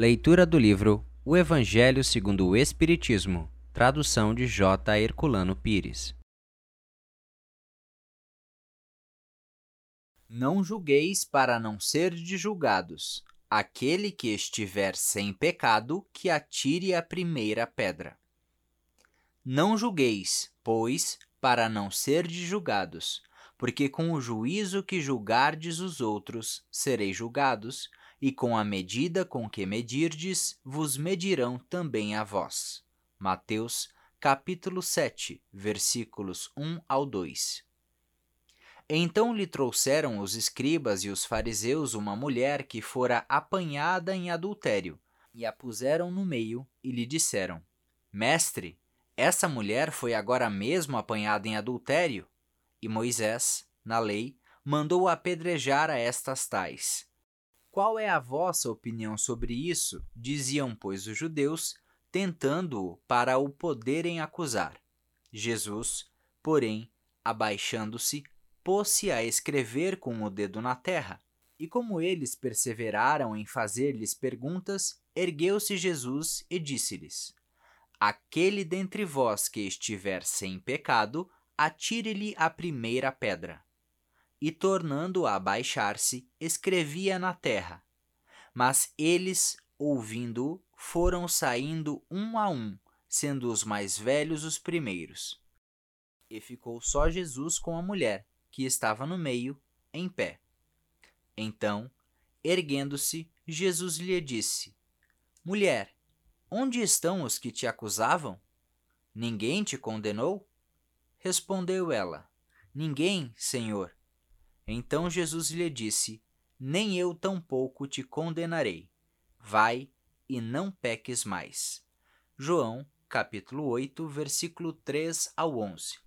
Leitura do livro O Evangelho segundo o Espiritismo, tradução de J. Herculano Pires. Não julgueis para não ser de julgados. Aquele que estiver sem pecado, que atire a primeira pedra. Não julgueis, pois, para não ser de julgados, porque com o juízo que julgardes os outros, sereis julgados, e com a medida com que medirdes, vos medirão também a vós. Mateus, capítulo 7, versículos 1 ao 2. Então lhe trouxeram os escribas e os fariseus uma mulher que fora apanhada em adultério, e a puseram no meio e lhe disseram: Mestre, essa mulher foi agora mesmo apanhada em adultério? E Moisés, na lei, mandou apedrejar a estas tais. Qual é a vossa opinião sobre isso? Diziam, pois, os judeus, tentando-o para o poderem acusar. Jesus, porém, abaixando-se, pôs-se a escrever com o dedo na terra. E como eles perseveraram em fazer-lhes perguntas, ergueu-se Jesus e disse-lhes: Aquele dentre vós que estiver sem pecado, atire-lhe a primeira pedra e, tornando a abaixar-se, escrevia na terra. Mas eles, ouvindo-o, foram saindo um a um, sendo os mais velhos os primeiros. E ficou só Jesus com a mulher, que estava no meio, em pé. Então, erguendo-se, Jesus lhe disse: Mulher, onde estão os que te acusavam? Ninguém te condenou? Respondeu ela: Ninguém, Senhor. Então Jesus lhe disse: Nem eu tampouco te condenarei. Vai e não peques mais. João, capítulo 8, versículo 3 ao 11.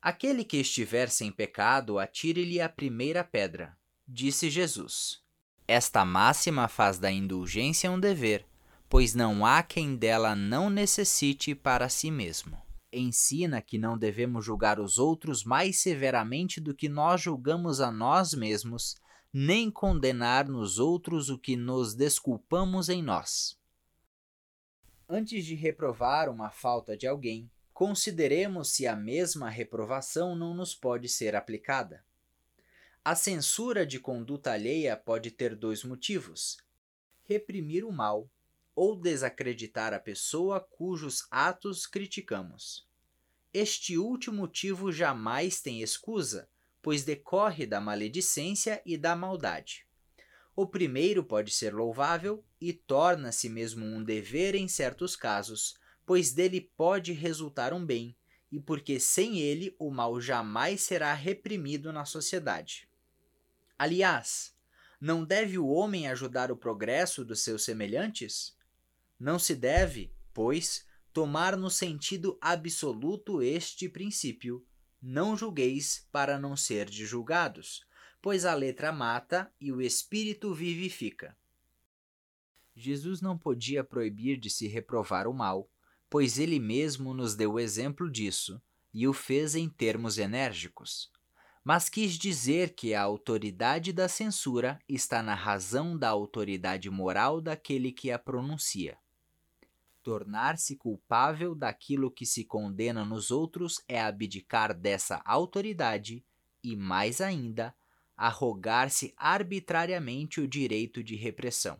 Aquele que estiver sem pecado, atire-lhe a primeira pedra, disse Jesus. Esta máxima faz da indulgência um dever, pois não há quem dela não necessite para si mesmo ensina que não devemos julgar os outros mais severamente do que nós julgamos a nós mesmos, nem condenar nos outros o que nos desculpamos em nós. Antes de reprovar uma falta de alguém, consideremos se a mesma reprovação não nos pode ser aplicada. A censura de conduta alheia pode ter dois motivos: reprimir o mal ou desacreditar a pessoa cujos atos criticamos. Este último motivo jamais tem escusa, pois decorre da maledicência e da maldade. O primeiro pode ser louvável e torna-se mesmo um dever em certos casos, pois dele pode resultar um bem, e porque sem ele o mal jamais será reprimido na sociedade. Aliás, não deve o homem ajudar o progresso dos seus semelhantes? Não se deve, pois, tomar no sentido absoluto este princípio: não julgueis para não ser julgados, pois a letra mata e o espírito vivifica. Jesus não podia proibir de se reprovar o mal, pois ele mesmo nos deu o exemplo disso e o fez em termos enérgicos. Mas quis dizer que a autoridade da censura está na razão da autoridade moral daquele que a pronuncia. Tornar-se culpável daquilo que se condena nos outros é abdicar dessa autoridade e, mais ainda, arrogar-se arbitrariamente o direito de repressão.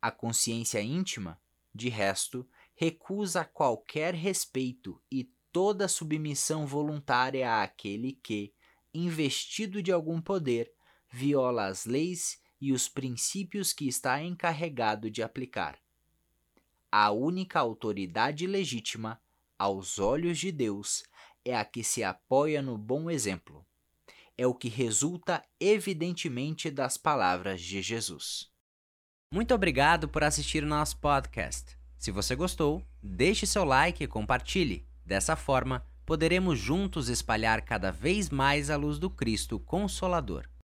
A consciência íntima, de resto, recusa qualquer respeito e toda submissão voluntária àquele que, investido de algum poder, viola as leis e os princípios que está encarregado de aplicar a única autoridade legítima, aos olhos de Deus, é a que se apoia no bom exemplo. É o que resulta evidentemente das palavras de Jesus. Muito obrigado por assistir o nosso podcast. Se você gostou, deixe seu like e compartilhe. Dessa forma, poderemos juntos espalhar cada vez mais a luz do Cristo Consolador.